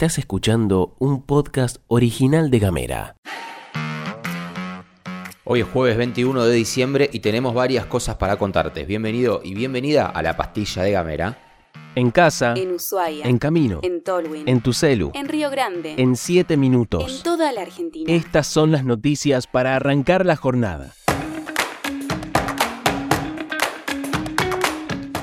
Estás escuchando un podcast original de Gamera. Hoy es jueves 21 de diciembre y tenemos varias cosas para contarte. Bienvenido y bienvenida a la pastilla de Gamera. En casa, En Ushuaia. en camino, En Tolwyn. en tu celu, En Río Grande. en 7 En minutos. toda la Argentina. Estas son las noticias para arrancar la jornada.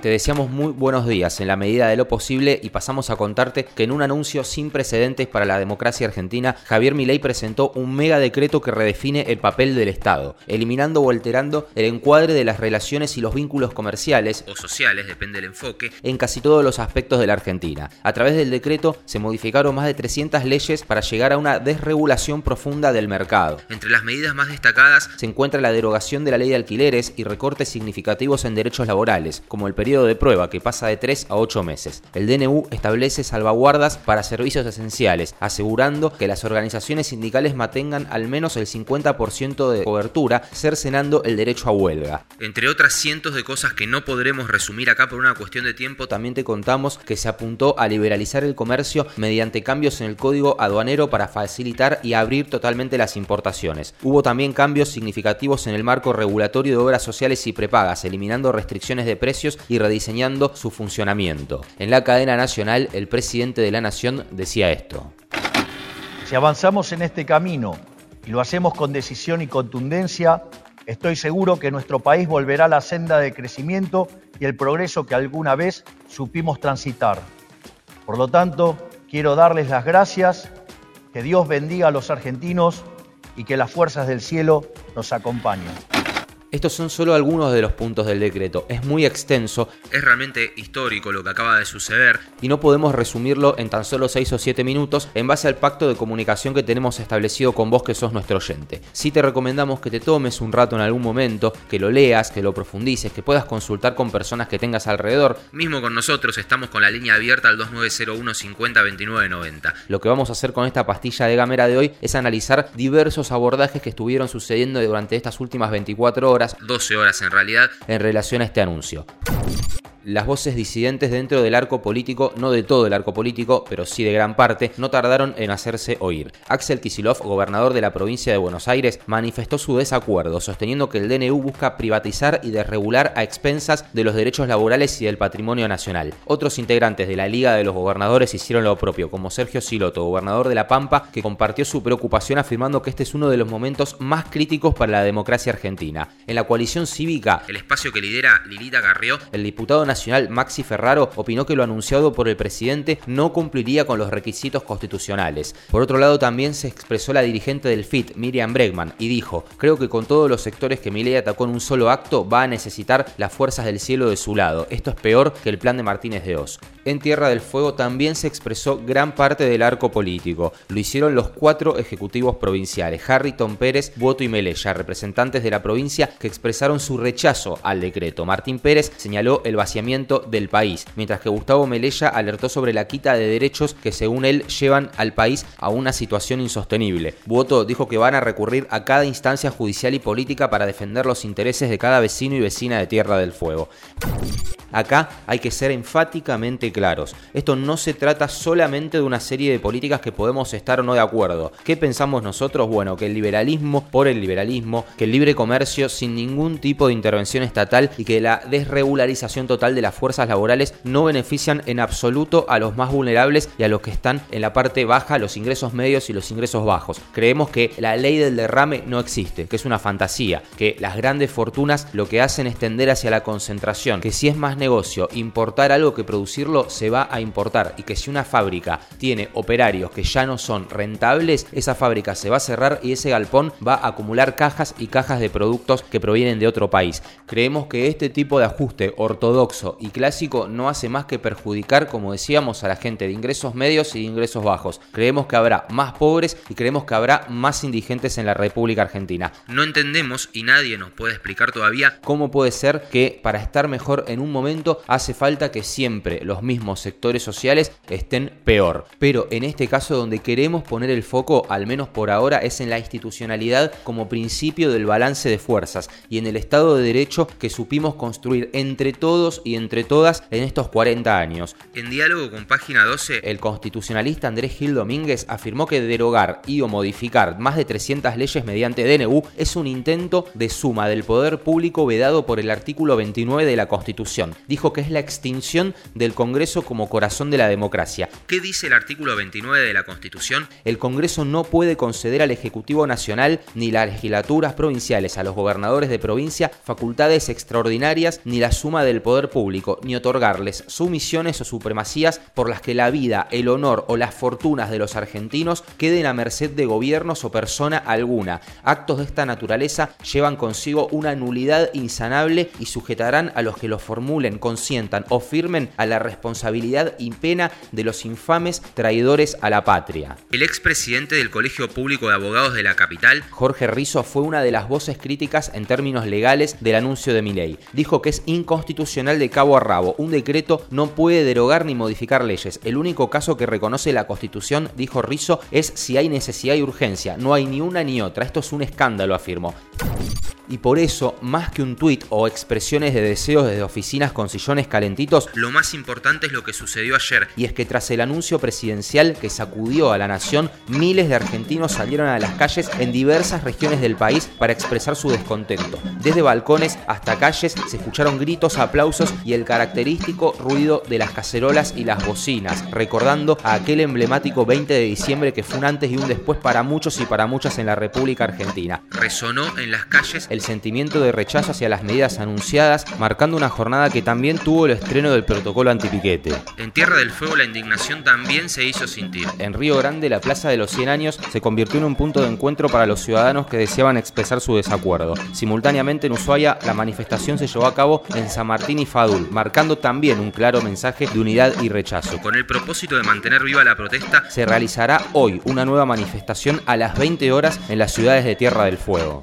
Te deseamos muy buenos días en la medida de lo posible y pasamos a contarte que en un anuncio sin precedentes para la democracia argentina, Javier Milei presentó un mega decreto que redefine el papel del Estado, eliminando o alterando el encuadre de las relaciones y los vínculos comerciales o sociales, depende del enfoque, en casi todos los aspectos de la Argentina. A través del decreto se modificaron más de 300 leyes para llegar a una desregulación profunda del mercado. Entre las medidas más destacadas se encuentra la derogación de la ley de alquileres y recortes significativos en derechos laborales, como el periodo de prueba que pasa de 3 a 8 meses. El DNU establece salvaguardas para servicios esenciales, asegurando que las organizaciones sindicales mantengan al menos el 50% de cobertura, cercenando el derecho a huelga. Entre otras cientos de cosas que no podremos resumir acá por una cuestión de tiempo, también te contamos que se apuntó a liberalizar el comercio mediante cambios en el código aduanero para facilitar y abrir totalmente las importaciones. Hubo también cambios significativos en el marco regulatorio de obras sociales y prepagas, eliminando restricciones de precios y rediseñando su funcionamiento. En la cadena nacional, el presidente de la nación decía esto. Si avanzamos en este camino y lo hacemos con decisión y contundencia, estoy seguro que nuestro país volverá a la senda de crecimiento y el progreso que alguna vez supimos transitar. Por lo tanto, quiero darles las gracias, que Dios bendiga a los argentinos y que las fuerzas del cielo nos acompañen. Estos son solo algunos de los puntos del decreto. Es muy extenso, es realmente histórico lo que acaba de suceder y no podemos resumirlo en tan solo 6 o 7 minutos en base al pacto de comunicación que tenemos establecido con vos que sos nuestro oyente. Sí te recomendamos que te tomes un rato en algún momento, que lo leas, que lo profundices, que puedas consultar con personas que tengas alrededor. Mismo con nosotros estamos con la línea abierta al 2901 50 29 90. Lo que vamos a hacer con esta pastilla de gamera de hoy es analizar diversos abordajes que estuvieron sucediendo durante estas últimas 24 horas 12 horas en realidad, en relación a este anuncio. Las voces disidentes dentro del arco político, no de todo el arco político, pero sí de gran parte, no tardaron en hacerse oír. Axel Kisilov, gobernador de la provincia de Buenos Aires, manifestó su desacuerdo, sosteniendo que el DNU busca privatizar y desregular a expensas de los derechos laborales y del patrimonio nacional. Otros integrantes de la Liga de los Gobernadores hicieron lo propio, como Sergio Siloto, gobernador de La Pampa, que compartió su preocupación afirmando que este es uno de los momentos más críticos para la democracia argentina. En la coalición cívica, el espacio que lidera Lilita Carrió, el diputado nacional Maxi Ferraro opinó que lo anunciado por el presidente no cumpliría con los requisitos constitucionales. Por otro lado, también se expresó la dirigente del FIT, Miriam Bregman, y dijo, creo que con todos los sectores que Milei atacó en un solo acto, va a necesitar las fuerzas del cielo de su lado. Esto es peor que el plan de Martínez de Oz. En Tierra del Fuego también se expresó gran parte del arco político. Lo hicieron los cuatro ejecutivos provinciales, Harrington Pérez, Boto y Melella, representantes de la provincia que expresaron su rechazo al decreto. Martín Pérez señaló el vaciamiento del país, mientras que Gustavo Melella alertó sobre la quita de derechos que según él llevan al país a una situación insostenible. Boto dijo que van a recurrir a cada instancia judicial y política para defender los intereses de cada vecino y vecina de Tierra del Fuego. Acá hay que ser enfáticamente claros. Esto no se trata solamente de una serie de políticas que podemos estar o no de acuerdo. ¿Qué pensamos nosotros? Bueno, que el liberalismo por el liberalismo, que el libre comercio sin ningún tipo de intervención estatal y que la desregularización total de las fuerzas laborales no benefician en absoluto a los más vulnerables y a los que están en la parte baja, los ingresos medios y los ingresos bajos. Creemos que la ley del derrame no existe, que es una fantasía, que las grandes fortunas lo que hacen es tender hacia la concentración, que si es más negocio importar algo que producirlo, se va a importar y que si una fábrica tiene operarios que ya no son rentables, esa fábrica se va a cerrar y ese galpón va a acumular cajas y cajas de productos que provienen de otro país. Creemos que este tipo de ajuste ortodoxo y clásico no hace más que perjudicar, como decíamos, a la gente de ingresos medios y de ingresos bajos. Creemos que habrá más pobres y creemos que habrá más indigentes en la República Argentina. No entendemos y nadie nos puede explicar todavía cómo puede ser que para estar mejor en un momento hace falta que siempre los mismos sectores sociales estén peor. Pero en este caso donde queremos poner el foco, al menos por ahora, es en la institucionalidad como principio del balance de fuerzas y en el Estado de Derecho que supimos construir entre todos y entre todas en estos 40 años. En diálogo con página 12, el constitucionalista Andrés Gil Domínguez afirmó que derogar y o modificar más de 300 leyes mediante DNU es un intento de suma del poder público vedado por el artículo 29 de la Constitución. Dijo que es la extinción del Congreso como corazón de la democracia. ¿Qué dice el artículo 29 de la Constitución? El Congreso no puede conceder al Ejecutivo Nacional ni las legislaturas provinciales a los gobernadores de provincia facultades extraordinarias ni la suma del poder público, ni otorgarles sumisiones o supremacías por las que la vida, el honor o las fortunas de los argentinos queden a merced de gobiernos o persona alguna. Actos de esta naturaleza llevan consigo una nulidad insanable y sujetarán a los que los formulen, consientan o firmen a la responsabilidad y pena de los infames traidores a la patria. El expresidente del Colegio Público de Abogados de la capital, Jorge Rizzo, fue una de las voces críticas en términos legales del anuncio de Milei. Dijo que es inconstitucional de cabo a rabo. Un decreto no puede derogar ni modificar leyes. El único caso que reconoce la Constitución, dijo Rizzo, es si hay necesidad y urgencia. No hay ni una ni otra. Esto es un escándalo, afirmó y por eso, más que un tuit o expresiones de deseos desde oficinas con sillones calentitos, lo más importante es lo que sucedió ayer, y es que tras el anuncio presidencial que sacudió a la nación, miles de argentinos salieron a las calles en diversas regiones del país para expresar su descontento. Desde balcones hasta calles se escucharon gritos, aplausos y el característico ruido de las cacerolas y las bocinas, recordando a aquel emblemático 20 de diciembre que fue un antes y un después para muchos y para muchas en la República Argentina. Resonó en las calles el sentimiento de rechazo hacia las medidas anunciadas, marcando una jornada que también tuvo el estreno del protocolo antipiquete. En Tierra del Fuego la indignación también se hizo sentir. En Río Grande la Plaza de los 100 años se convirtió en un punto de encuentro para los ciudadanos que deseaban expresar su desacuerdo. Simultáneamente en Ushuaia la manifestación se llevó a cabo en San Martín y Fadul, marcando también un claro mensaje de unidad y rechazo. Con el propósito de mantener viva la protesta, se realizará hoy una nueva manifestación a las 20 horas en las ciudades de Tierra del Fuego.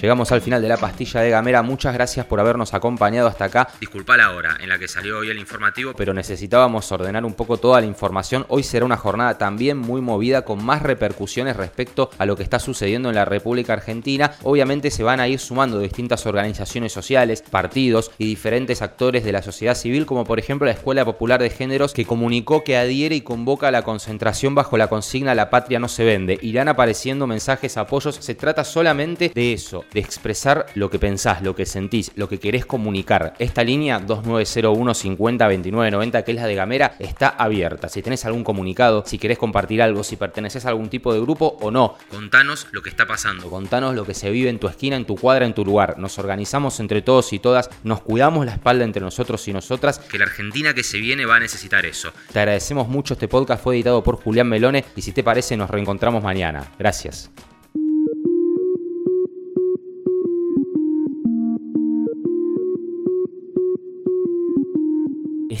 Llegamos al final de la pastilla de Gamera. Muchas gracias por habernos acompañado hasta acá. Disculpa la hora en la que salió hoy el informativo, pero necesitábamos ordenar un poco toda la información. Hoy será una jornada también muy movida con más repercusiones respecto a lo que está sucediendo en la República Argentina. Obviamente se van a ir sumando distintas organizaciones sociales, partidos y diferentes actores de la sociedad civil, como por ejemplo la Escuela Popular de Géneros, que comunicó que adhiere y convoca a la concentración bajo la consigna La patria no se vende. Irán apareciendo mensajes, apoyos. Se trata solamente de eso de expresar lo que pensás, lo que sentís, lo que querés comunicar. Esta línea 2901 50 29 90, que es la de Gamera, está abierta. Si tenés algún comunicado, si querés compartir algo, si perteneces a algún tipo de grupo o no, contanos lo que está pasando, contanos lo que se vive en tu esquina, en tu cuadra, en tu lugar. Nos organizamos entre todos y todas, nos cuidamos la espalda entre nosotros y nosotras, que la Argentina que se viene va a necesitar eso. Te agradecemos mucho, este podcast fue editado por Julián Melone y si te parece nos reencontramos mañana. Gracias.